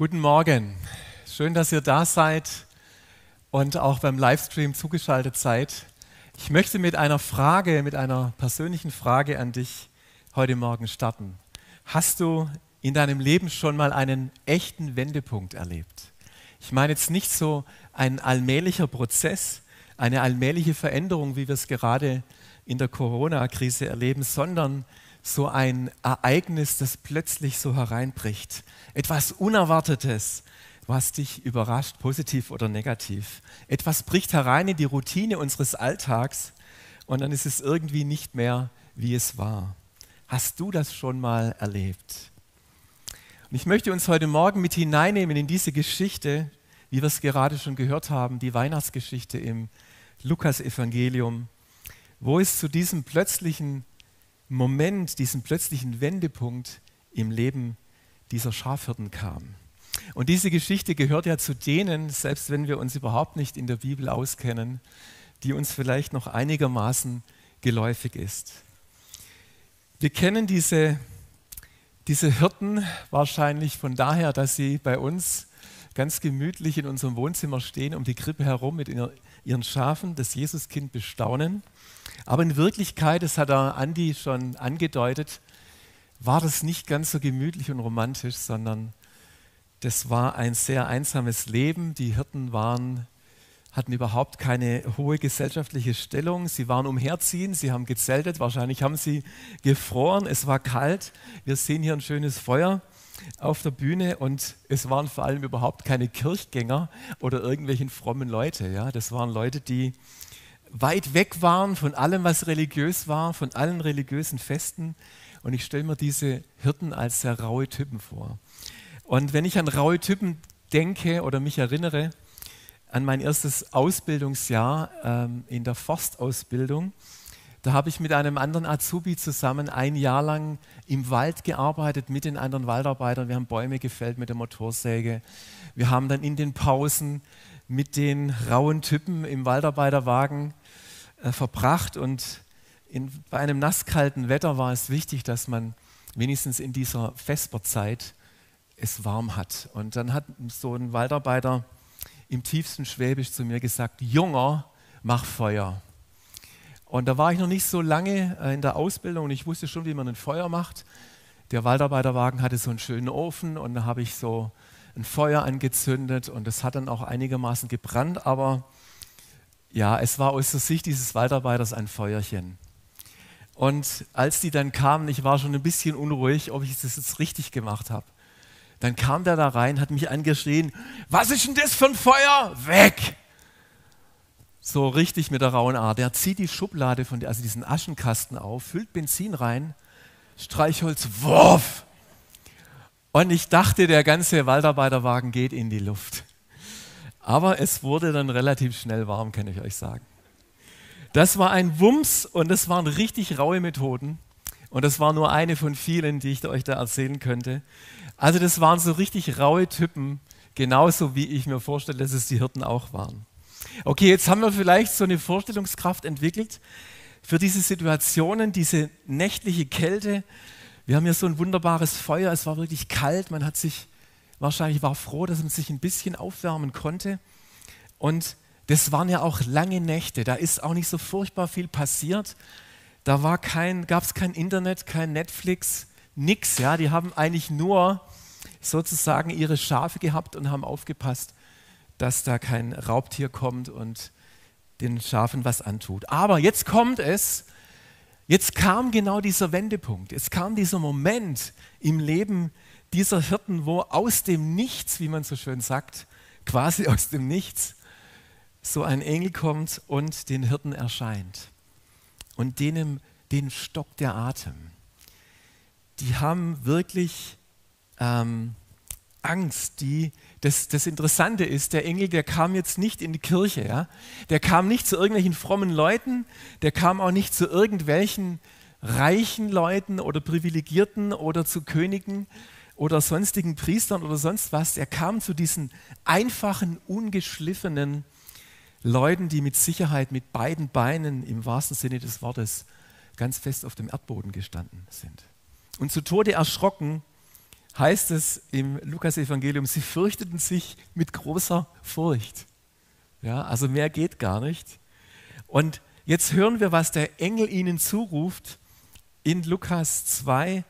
Guten Morgen. Schön, dass ihr da seid und auch beim Livestream zugeschaltet seid. Ich möchte mit einer Frage, mit einer persönlichen Frage an dich heute Morgen starten. Hast du in deinem Leben schon mal einen echten Wendepunkt erlebt? Ich meine jetzt nicht so ein allmählicher Prozess, eine allmähliche Veränderung, wie wir es gerade in der Corona-Krise erleben, sondern so ein Ereignis, das plötzlich so hereinbricht. Etwas Unerwartetes, was dich überrascht, positiv oder negativ. Etwas bricht herein in die Routine unseres Alltags und dann ist es irgendwie nicht mehr, wie es war. Hast du das schon mal erlebt? Und ich möchte uns heute Morgen mit hineinnehmen in diese Geschichte, wie wir es gerade schon gehört haben, die Weihnachtsgeschichte im Lukas-Evangelium, wo es zu diesem plötzlichen Moment, diesen plötzlichen Wendepunkt im Leben dieser Schafhirten kam. Und diese Geschichte gehört ja zu denen, selbst wenn wir uns überhaupt nicht in der Bibel auskennen, die uns vielleicht noch einigermaßen geläufig ist. Wir kennen diese, diese Hirten wahrscheinlich von daher, dass sie bei uns ganz gemütlich in unserem Wohnzimmer stehen, um die Krippe herum mit ihren Schafen, das Jesuskind bestaunen. Aber in Wirklichkeit, das hat der Andi schon angedeutet, war das nicht ganz so gemütlich und romantisch, sondern das war ein sehr einsames Leben. Die Hirten waren, hatten überhaupt keine hohe gesellschaftliche Stellung. Sie waren umherziehen, sie haben gezeltet, wahrscheinlich haben sie gefroren, es war kalt. Wir sehen hier ein schönes Feuer auf der Bühne und es waren vor allem überhaupt keine Kirchgänger oder irgendwelchen frommen Leute. Ja? Das waren Leute, die weit weg waren von allem, was religiös war, von allen religiösen Festen. Und ich stelle mir diese Hirten als sehr raue Typen vor. Und wenn ich an raue Typen denke oder mich erinnere an mein erstes Ausbildungsjahr ähm, in der Forstausbildung, da habe ich mit einem anderen Azubi zusammen ein Jahr lang im Wald gearbeitet mit den anderen Waldarbeitern. Wir haben Bäume gefällt mit der Motorsäge. Wir haben dann in den Pausen mit den rauen Typen im Waldarbeiterwagen äh, verbracht und in, bei einem nasskalten Wetter war es wichtig, dass man wenigstens in dieser Vesperzeit es warm hat. Und dann hat so ein Waldarbeiter im tiefsten Schwäbisch zu mir gesagt, Junger, mach Feuer. Und da war ich noch nicht so lange äh, in der Ausbildung und ich wusste schon, wie man ein Feuer macht. Der Waldarbeiterwagen hatte so einen schönen Ofen und da habe ich so ein Feuer angezündet und das hat dann auch einigermaßen gebrannt, aber ja, es war aus der Sicht dieses Waldarbeiters ein Feuerchen. Und als die dann kamen, ich war schon ein bisschen unruhig, ob ich das jetzt richtig gemacht habe. Dann kam der da rein, hat mich angeschrien, was ist denn das für ein Feuer? Weg! So richtig mit der rauen Art. Der zieht die Schublade von, also diesen Aschenkasten auf, füllt Benzin rein, Streichholz, Wurf! Und ich dachte, der ganze Waldarbeiterwagen geht in die Luft. Aber es wurde dann relativ schnell warm, kann ich euch sagen. Das war ein Wumms und das waren richtig raue Methoden. Und das war nur eine von vielen, die ich euch da erzählen könnte. Also das waren so richtig raue Typen, genauso wie ich mir vorstelle, dass es die Hirten auch waren. Okay, jetzt haben wir vielleicht so eine Vorstellungskraft entwickelt für diese Situationen, diese nächtliche Kälte. Wir haben hier so ein wunderbares Feuer, es war wirklich kalt, man hat sich wahrscheinlich war froh, dass man sich ein bisschen aufwärmen konnte. Und das waren ja auch lange Nächte, da ist auch nicht so furchtbar viel passiert. Da kein, gab es kein Internet, kein Netflix, nix. Ja, die haben eigentlich nur sozusagen ihre Schafe gehabt und haben aufgepasst, dass da kein Raubtier kommt und den Schafen was antut. Aber jetzt kommt es, jetzt kam genau dieser Wendepunkt, jetzt kam dieser Moment im Leben dieser Hirten, wo aus dem Nichts, wie man so schön sagt, quasi aus dem Nichts, so ein Engel kommt und den Hirten erscheint. Und denen, denen stockt der Atem. Die haben wirklich ähm, Angst. Die, das, das Interessante ist, der Engel, der kam jetzt nicht in die Kirche. Ja? Der kam nicht zu irgendwelchen frommen Leuten, der kam auch nicht zu irgendwelchen reichen Leuten oder Privilegierten oder zu Königen, oder sonstigen Priestern oder sonst was. Er kam zu diesen einfachen, ungeschliffenen Leuten, die mit Sicherheit mit beiden Beinen im wahrsten Sinne des Wortes ganz fest auf dem Erdboden gestanden sind. Und zu Tode erschrocken heißt es im Lukas-Evangelium, sie fürchteten sich mit großer Furcht. Ja, also mehr geht gar nicht. Und jetzt hören wir, was der Engel ihnen zuruft in Lukas 2,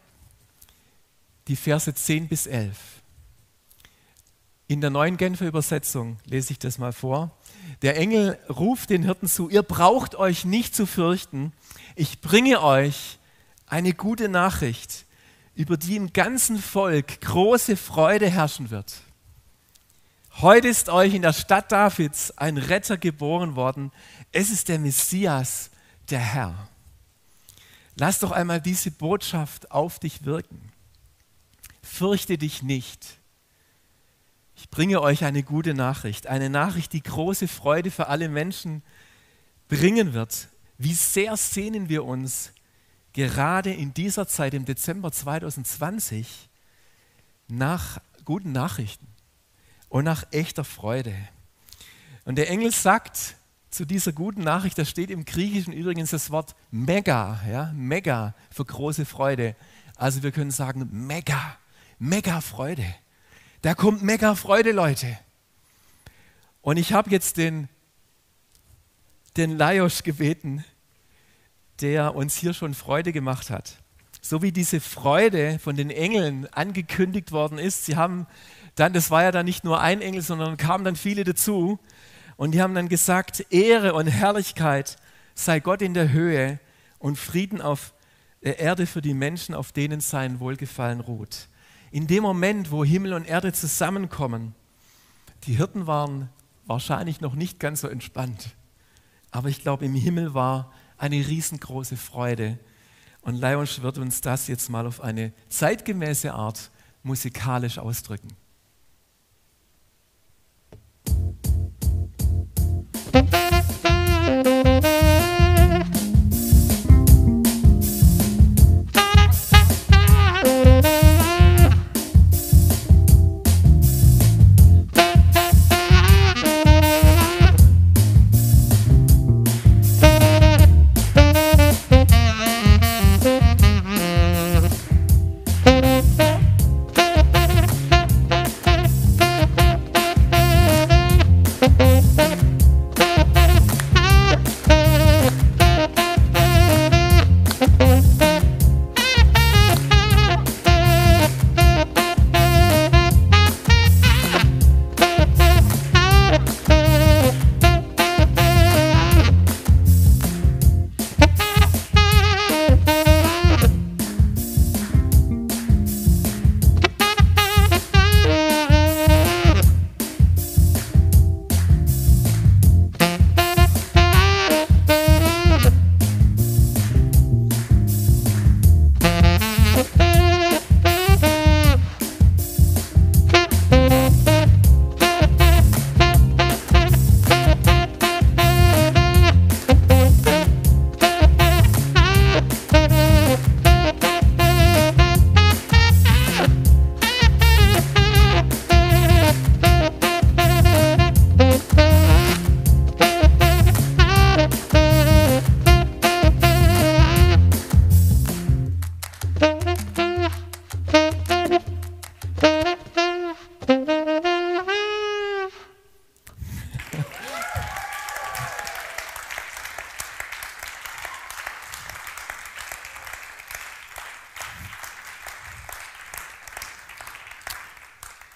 die Verse 10 bis 11. In der neuen Genfer Übersetzung lese ich das mal vor. Der Engel ruft den Hirten zu, ihr braucht euch nicht zu fürchten, ich bringe euch eine gute Nachricht, über die im ganzen Volk große Freude herrschen wird. Heute ist euch in der Stadt Davids ein Retter geboren worden. Es ist der Messias, der Herr. Lass doch einmal diese Botschaft auf dich wirken. Fürchte dich nicht. Ich bringe euch eine gute Nachricht, eine Nachricht, die große Freude für alle Menschen bringen wird. Wie sehr sehnen wir uns gerade in dieser Zeit im Dezember 2020 nach guten Nachrichten und nach echter Freude. Und der Engel sagt zu dieser guten Nachricht, da steht im Griechischen übrigens das Wort mega, ja, mega für große Freude. Also wir können sagen mega, mega Freude. Da kommt mega Freude, Leute. Und ich habe jetzt den, den Lajos gebeten, der uns hier schon Freude gemacht hat. So wie diese Freude von den Engeln angekündigt worden ist. Sie haben dann, das war ja dann nicht nur ein Engel, sondern kamen dann viele dazu. Und die haben dann gesagt, Ehre und Herrlichkeit sei Gott in der Höhe und Frieden auf der Erde für die Menschen, auf denen sein Wohlgefallen ruht in dem Moment, wo Himmel und Erde zusammenkommen, die Hirten waren wahrscheinlich noch nicht ganz so entspannt. Aber ich glaube, im Himmel war eine riesengroße Freude. Und Leonsch wird uns das jetzt mal auf eine zeitgemäße Art musikalisch ausdrücken.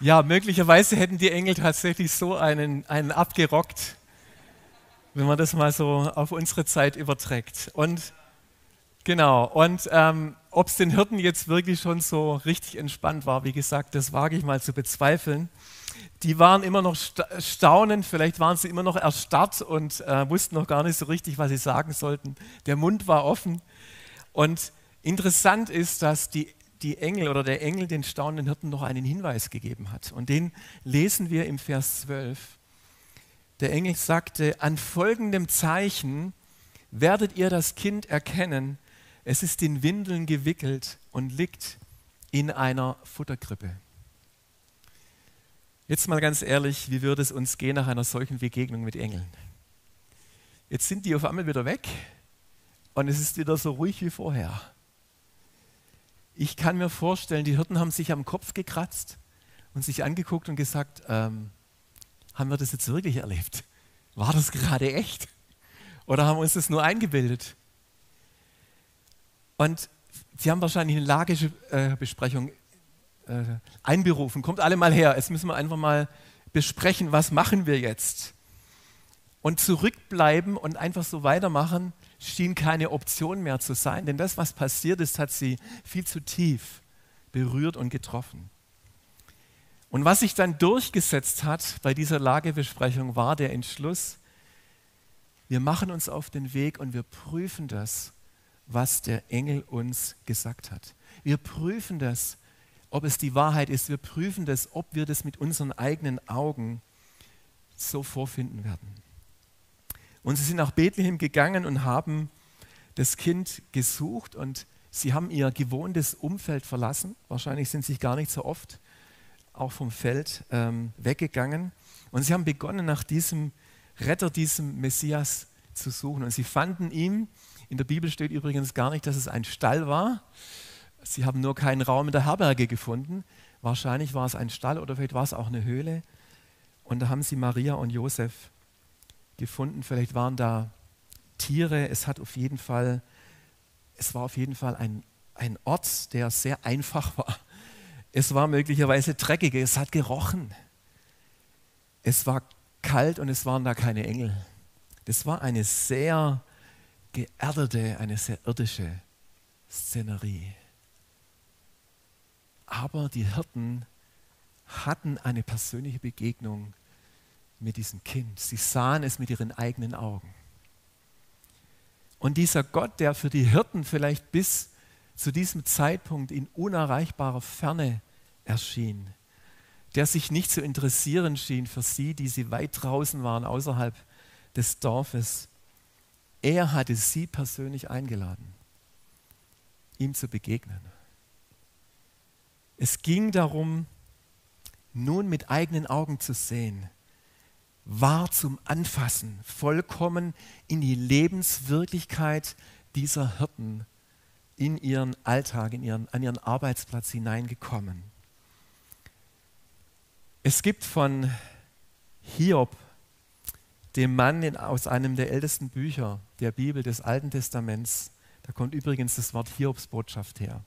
Ja, möglicherweise hätten die Engel tatsächlich so einen, einen abgerockt, wenn man das mal so auf unsere Zeit überträgt. Und genau, und ähm, ob es den Hirten jetzt wirklich schon so richtig entspannt war, wie gesagt, das wage ich mal zu bezweifeln. Die waren immer noch staunend, vielleicht waren sie immer noch erstarrt und äh, wussten noch gar nicht so richtig, was sie sagen sollten. Der Mund war offen. Und interessant ist, dass die die Engel oder der Engel den staunenden Hirten noch einen Hinweis gegeben hat. Und den lesen wir im Vers 12. Der Engel sagte, an folgendem Zeichen werdet ihr das Kind erkennen, es ist in Windeln gewickelt und liegt in einer Futterkrippe. Jetzt mal ganz ehrlich, wie würde es uns gehen nach einer solchen Begegnung mit Engeln? Jetzt sind die auf einmal wieder weg und es ist wieder so ruhig wie vorher. Ich kann mir vorstellen, die Hirten haben sich am Kopf gekratzt und sich angeguckt und gesagt, ähm, haben wir das jetzt wirklich erlebt? War das gerade echt? Oder haben wir uns das nur eingebildet? Und sie haben wahrscheinlich eine Lagebesprechung äh, einberufen. Kommt alle mal her, jetzt müssen wir einfach mal besprechen, was machen wir jetzt. Und zurückbleiben und einfach so weitermachen, schien keine Option mehr zu sein, denn das, was passiert ist, hat sie viel zu tief berührt und getroffen. Und was sich dann durchgesetzt hat bei dieser Lagebesprechung, war der Entschluss, wir machen uns auf den Weg und wir prüfen das, was der Engel uns gesagt hat. Wir prüfen das, ob es die Wahrheit ist. Wir prüfen das, ob wir das mit unseren eigenen Augen so vorfinden werden. Und sie sind nach Bethlehem gegangen und haben das Kind gesucht und sie haben ihr gewohntes Umfeld verlassen. Wahrscheinlich sind sie gar nicht so oft auch vom Feld ähm, weggegangen. Und sie haben begonnen, nach diesem Retter, diesem Messias zu suchen. Und sie fanden ihn. In der Bibel steht übrigens gar nicht, dass es ein Stall war. Sie haben nur keinen Raum in der Herberge gefunden. Wahrscheinlich war es ein Stall oder vielleicht war es auch eine Höhle. Und da haben sie Maria und Josef gefunden. Vielleicht waren da Tiere. Es hat auf jeden Fall, es war auf jeden Fall ein, ein Ort, der sehr einfach war. Es war möglicherweise dreckig, es hat gerochen. Es war kalt und es waren da keine Engel. Das war eine sehr geerdete, eine sehr irdische Szenerie. Aber die Hirten hatten eine persönliche Begegnung mit diesem Kind. Sie sahen es mit ihren eigenen Augen. Und dieser Gott, der für die Hirten vielleicht bis zu diesem Zeitpunkt in unerreichbarer Ferne erschien, der sich nicht zu interessieren schien für sie, die sie weit draußen waren, außerhalb des Dorfes, er hatte sie persönlich eingeladen, ihm zu begegnen. Es ging darum, nun mit eigenen Augen zu sehen, war zum Anfassen, vollkommen in die Lebenswirklichkeit dieser Hirten, in ihren Alltag, in ihren, an ihren Arbeitsplatz hineingekommen. Es gibt von Hiob, dem Mann in, aus einem der ältesten Bücher der Bibel des Alten Testaments, da kommt übrigens das Wort Hiobsbotschaft her,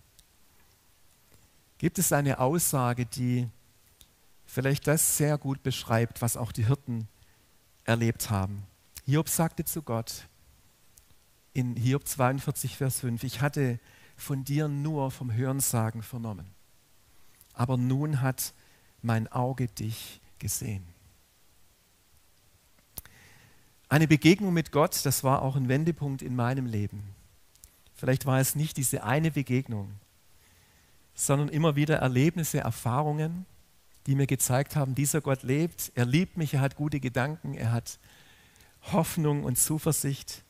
gibt es eine Aussage, die vielleicht das sehr gut beschreibt, was auch die Hirten erlebt haben. Hiob sagte zu Gott in Hiob 42, Vers 5, ich hatte von dir nur vom Hörensagen vernommen, aber nun hat mein Auge dich gesehen. Eine Begegnung mit Gott, das war auch ein Wendepunkt in meinem Leben. Vielleicht war es nicht diese eine Begegnung, sondern immer wieder Erlebnisse, Erfahrungen, die mir gezeigt haben, dieser Gott lebt, er liebt mich, er hat gute Gedanken, er hat Hoffnung und Zuversicht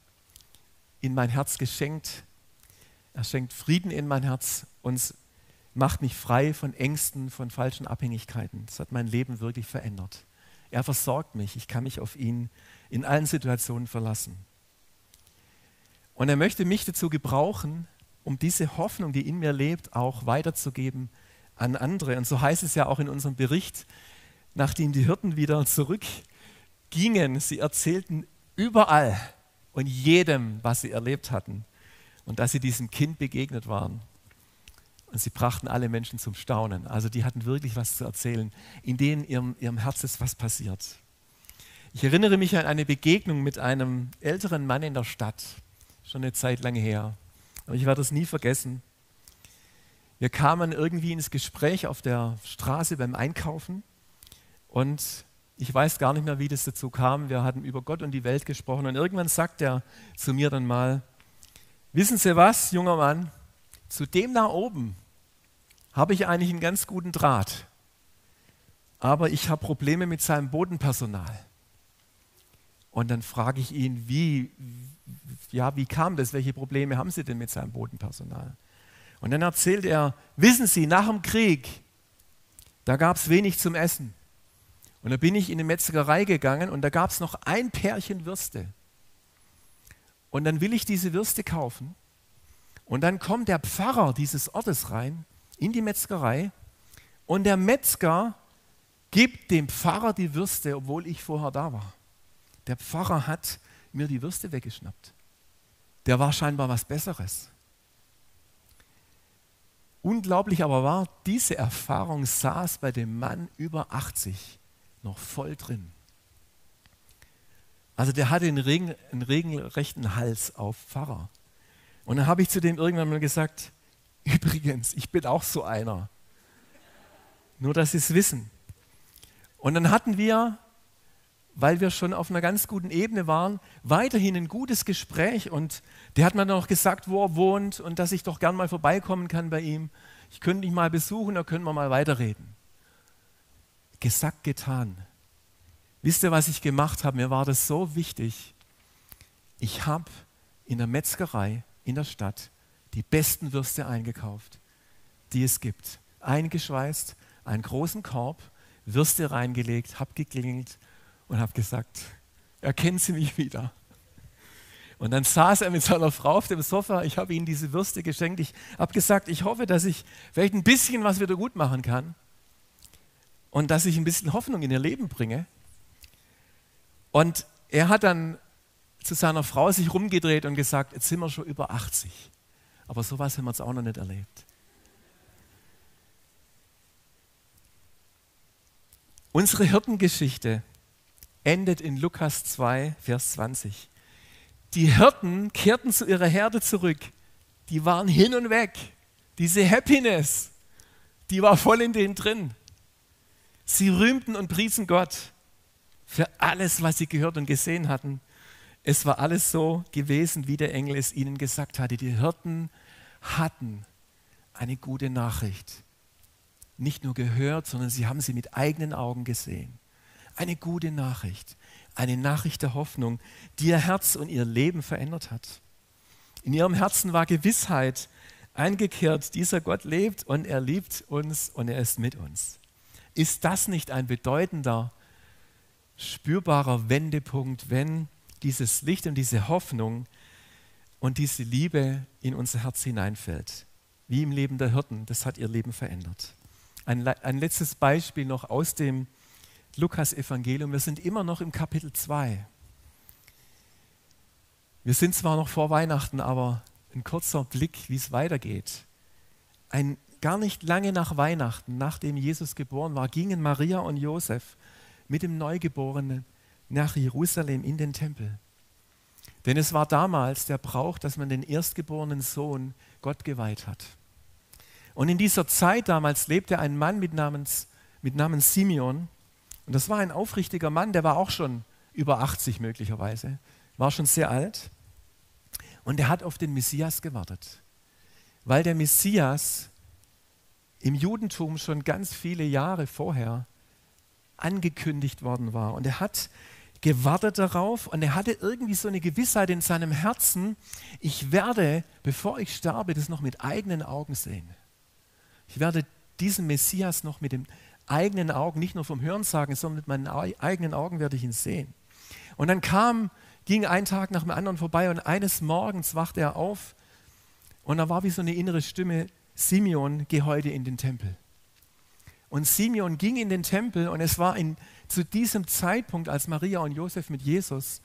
in mein Herz geschenkt. Er schenkt Frieden in mein Herz und macht mich frei von Ängsten, von falschen Abhängigkeiten. Das hat mein Leben wirklich verändert. Er versorgt mich, ich kann mich auf ihn in allen Situationen verlassen. Und er möchte mich dazu gebrauchen, um diese Hoffnung, die in mir lebt, auch weiterzugeben an andere. Und so heißt es ja auch in unserem Bericht, nachdem die Hirten wieder zurückgingen, sie erzählten überall und jedem, was sie erlebt hatten und dass sie diesem Kind begegnet waren. Und sie brachten alle Menschen zum Staunen. Also die hatten wirklich was zu erzählen, in denen ihrem, ihrem Herz ist was passiert. Ich erinnere mich an eine Begegnung mit einem älteren Mann in der Stadt, schon eine Zeit lang her. Aber ich werde es nie vergessen. Wir kamen irgendwie ins Gespräch auf der Straße beim Einkaufen und ich weiß gar nicht mehr, wie das dazu kam. Wir hatten über Gott und die Welt gesprochen und irgendwann sagt er zu mir dann mal, wissen Sie was, junger Mann, zu dem da oben habe ich eigentlich einen ganz guten Draht, aber ich habe Probleme mit seinem Bodenpersonal. Und dann frage ich ihn, wie, ja, wie kam das? Welche Probleme haben Sie denn mit seinem Bodenpersonal? Und dann erzählt er, wissen Sie, nach dem Krieg, da gab es wenig zum Essen. Und da bin ich in eine Metzgerei gegangen und da gab es noch ein Pärchen Würste. Und dann will ich diese Würste kaufen. Und dann kommt der Pfarrer dieses Ortes rein in die Metzgerei und der Metzger gibt dem Pfarrer die Würste, obwohl ich vorher da war. Der Pfarrer hat mir die Würste weggeschnappt. Der war scheinbar was Besseres. Unglaublich aber war, diese Erfahrung saß bei dem Mann über 80 noch voll drin. Also der hatte einen, regen, einen regelrechten Hals auf Pfarrer. Und dann habe ich zu dem irgendwann mal gesagt, übrigens, ich bin auch so einer. Nur, dass Sie es wissen. Und dann hatten wir, weil wir schon auf einer ganz guten Ebene waren, weiterhin ein gutes Gespräch. Und der hat mir dann auch gesagt, wo er wohnt und dass ich doch gern mal vorbeikommen kann bei ihm. Ich könnte ihn mal besuchen, da können wir mal weiterreden. Gesagt, getan. Wisst ihr, was ich gemacht habe? Mir war das so wichtig. Ich habe in der Metzgerei in der Stadt die besten Würste eingekauft, die es gibt. Eingeschweißt, einen großen Korb, Würste reingelegt, habe geklingelt und habe gesagt, erkennen Sie mich wieder. Und dann saß er mit seiner Frau auf dem Sofa. Ich habe ihnen diese Würste geschenkt. Ich habe gesagt, ich hoffe, dass ich vielleicht ein bisschen was wieder gut machen kann und dass ich ein bisschen Hoffnung in ihr Leben bringe. Und er hat dann zu seiner Frau sich rumgedreht und gesagt, jetzt sind wir schon über 80. Aber sowas haben wir jetzt auch noch nicht erlebt. Unsere Hirtengeschichte endet in Lukas 2, Vers 20. Die Hirten kehrten zu ihrer Herde zurück. Die waren hin und weg. Diese Happiness, die war voll in denen drin. Sie rühmten und priesen Gott für alles, was sie gehört und gesehen hatten. Es war alles so gewesen, wie der Engel es ihnen gesagt hatte. Die Hirten hatten eine gute Nachricht nicht nur gehört, sondern sie haben sie mit eigenen Augen gesehen. Eine gute Nachricht, eine Nachricht der Hoffnung, die ihr Herz und ihr Leben verändert hat. In ihrem Herzen war Gewissheit eingekehrt, dieser Gott lebt und er liebt uns und er ist mit uns. Ist das nicht ein bedeutender, spürbarer Wendepunkt, wenn dieses Licht und diese Hoffnung und diese Liebe in unser Herz hineinfällt? Wie im Leben der Hirten, das hat ihr Leben verändert. Ein, ein letztes Beispiel noch aus dem Lukas-Evangelium. Wir sind immer noch im Kapitel 2. Wir sind zwar noch vor Weihnachten, aber ein kurzer Blick, wie es weitergeht. Ein, gar nicht lange nach Weihnachten, nachdem Jesus geboren war, gingen Maria und Josef mit dem Neugeborenen nach Jerusalem in den Tempel. Denn es war damals der Brauch, dass man den erstgeborenen Sohn Gott geweiht hat. Und in dieser Zeit damals lebte ein Mann mit Namens, mit Namens Simeon. Und das war ein aufrichtiger Mann, der war auch schon über 80 möglicherweise, war schon sehr alt. Und er hat auf den Messias gewartet, weil der Messias im Judentum schon ganz viele Jahre vorher angekündigt worden war. Und er hat gewartet darauf und er hatte irgendwie so eine Gewissheit in seinem Herzen, ich werde, bevor ich sterbe, das noch mit eigenen Augen sehen. Ich werde diesen Messias noch mit den eigenen Augen, nicht nur vom Hören sagen, sondern mit meinen eigenen Augen werde ich ihn sehen. Und dann kam, ging ein Tag nach dem anderen vorbei und eines Morgens wachte er auf und da war wie so eine innere Stimme, Simeon, geh heute in den Tempel. Und Simeon ging in den Tempel und es war in, zu diesem Zeitpunkt, als Maria und Josef mit Jesus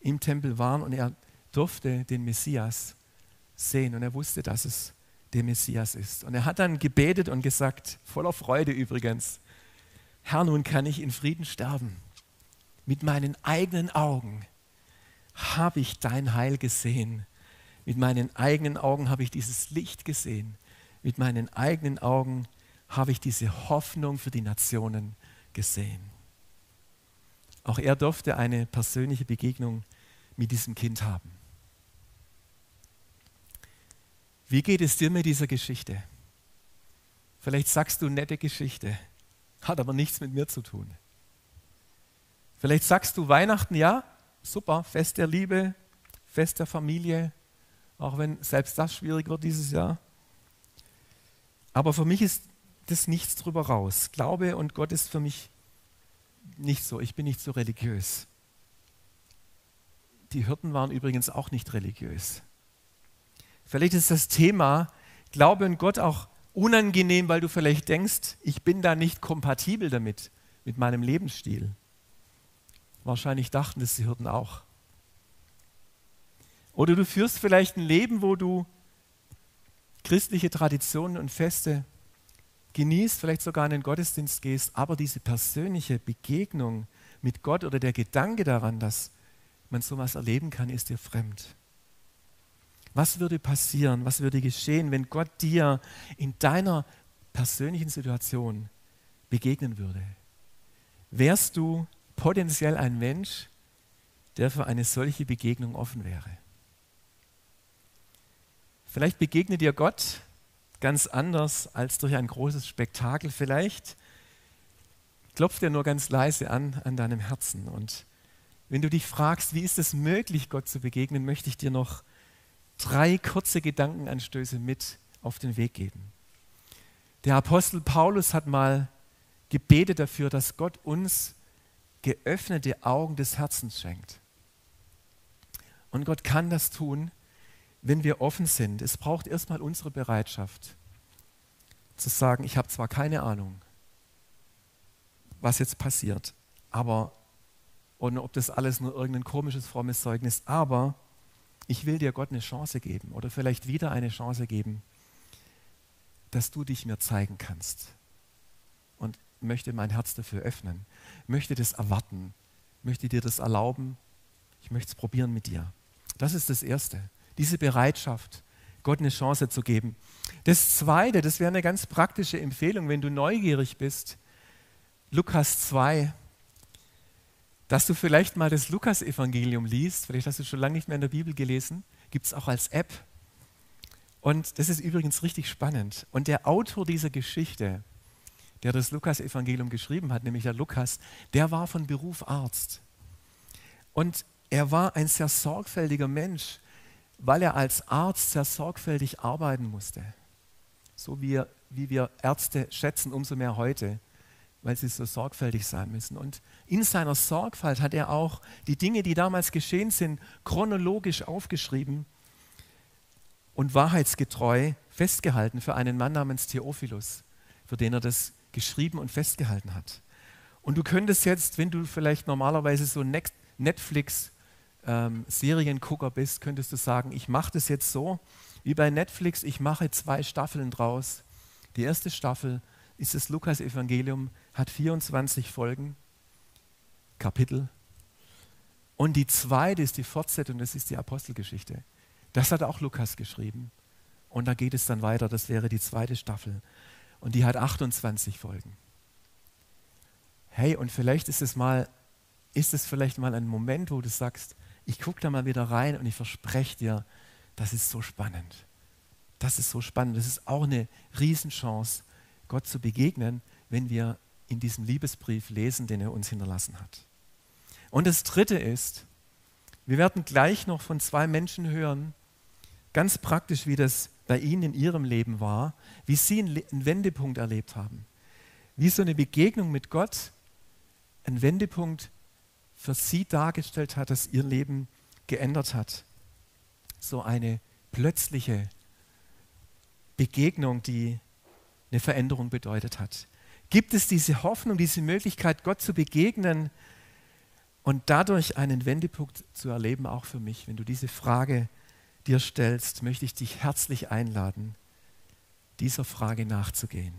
im Tempel waren und er durfte den Messias sehen und er wusste, dass es der Messias ist. Und er hat dann gebetet und gesagt, voller Freude übrigens, Herr, nun kann ich in Frieden sterben. Mit meinen eigenen Augen habe ich dein Heil gesehen. Mit meinen eigenen Augen habe ich dieses Licht gesehen. Mit meinen eigenen Augen habe ich diese Hoffnung für die Nationen gesehen. Auch er durfte eine persönliche Begegnung mit diesem Kind haben. Wie geht es dir mit dieser Geschichte? Vielleicht sagst du nette Geschichte, hat aber nichts mit mir zu tun. Vielleicht sagst du Weihnachten, ja, super, Fest der Liebe, Fest der Familie, auch wenn selbst das schwierig wird dieses Jahr. Aber für mich ist das nichts drüber raus. Glaube und Gott ist für mich nicht so. Ich bin nicht so religiös. Die Hirten waren übrigens auch nicht religiös. Vielleicht ist das Thema Glaube an Gott auch unangenehm, weil du vielleicht denkst, ich bin da nicht kompatibel damit, mit meinem Lebensstil. Wahrscheinlich dachten das die Hirten auch. Oder du führst vielleicht ein Leben, wo du christliche Traditionen und Feste genießt, vielleicht sogar in den Gottesdienst gehst, aber diese persönliche Begegnung mit Gott oder der Gedanke daran, dass man sowas erleben kann, ist dir fremd. Was würde passieren, was würde geschehen, wenn Gott dir in deiner persönlichen Situation begegnen würde? Wärst du potenziell ein Mensch, der für eine solche Begegnung offen wäre? Vielleicht begegnet dir Gott ganz anders als durch ein großes Spektakel. Vielleicht klopft er nur ganz leise an an deinem Herzen. Und wenn du dich fragst, wie ist es möglich, Gott zu begegnen, möchte ich dir noch drei kurze Gedankenanstöße mit auf den Weg geben. Der Apostel Paulus hat mal gebetet dafür, dass Gott uns geöffnete Augen des Herzens schenkt. Und Gott kann das tun, wenn wir offen sind. Es braucht erstmal unsere Bereitschaft zu sagen, ich habe zwar keine Ahnung, was jetzt passiert, aber und ob das alles nur irgendein komisches, frommes Zeugnis, aber ich will dir Gott eine Chance geben oder vielleicht wieder eine Chance geben, dass du dich mir zeigen kannst. Und möchte mein Herz dafür öffnen, möchte das erwarten, möchte dir das erlauben, ich möchte es probieren mit dir. Das ist das Erste diese Bereitschaft, Gott eine Chance zu geben. Das Zweite, das wäre eine ganz praktische Empfehlung, wenn du neugierig bist, Lukas 2, dass du vielleicht mal das Lukas-Evangelium liest. Vielleicht hast du schon lange nicht mehr in der Bibel gelesen. Gibt es auch als App. Und das ist übrigens richtig spannend. Und der Autor dieser Geschichte, der das Lukas-Evangelium geschrieben hat, nämlich der Lukas, der war von Beruf Arzt. Und er war ein sehr sorgfältiger Mensch weil er als Arzt sehr sorgfältig arbeiten musste. So wie, wie wir Ärzte schätzen, umso mehr heute, weil sie so sorgfältig sein müssen. Und in seiner Sorgfalt hat er auch die Dinge, die damals geschehen sind, chronologisch aufgeschrieben und wahrheitsgetreu festgehalten für einen Mann namens Theophilus, für den er das geschrieben und festgehalten hat. Und du könntest jetzt, wenn du vielleicht normalerweise so Netflix ähm, bist, könntest du sagen, ich mache das jetzt so wie bei Netflix, ich mache zwei Staffeln draus. Die erste Staffel ist das Lukas-Evangelium, hat 24 Folgen, Kapitel. Und die zweite ist die Fortsetzung, das ist die Apostelgeschichte. Das hat auch Lukas geschrieben. Und da geht es dann weiter, das wäre die zweite Staffel. Und die hat 28 Folgen. Hey, und vielleicht ist es mal, ist es vielleicht mal ein Moment, wo du sagst, ich gucke da mal wieder rein und ich verspreche dir, das ist so spannend. Das ist so spannend. Das ist auch eine Riesenchance, Gott zu begegnen, wenn wir in diesem Liebesbrief lesen, den er uns hinterlassen hat. Und das Dritte ist, wir werden gleich noch von zwei Menschen hören, ganz praktisch, wie das bei ihnen in ihrem Leben war, wie sie einen Wendepunkt erlebt haben, wie so eine Begegnung mit Gott ein Wendepunkt für sie dargestellt hat, das ihr Leben geändert hat. So eine plötzliche Begegnung, die eine Veränderung bedeutet hat. Gibt es diese Hoffnung, diese Möglichkeit, Gott zu begegnen und dadurch einen Wendepunkt zu erleben, auch für mich? Wenn du diese Frage dir stellst, möchte ich dich herzlich einladen, dieser Frage nachzugehen.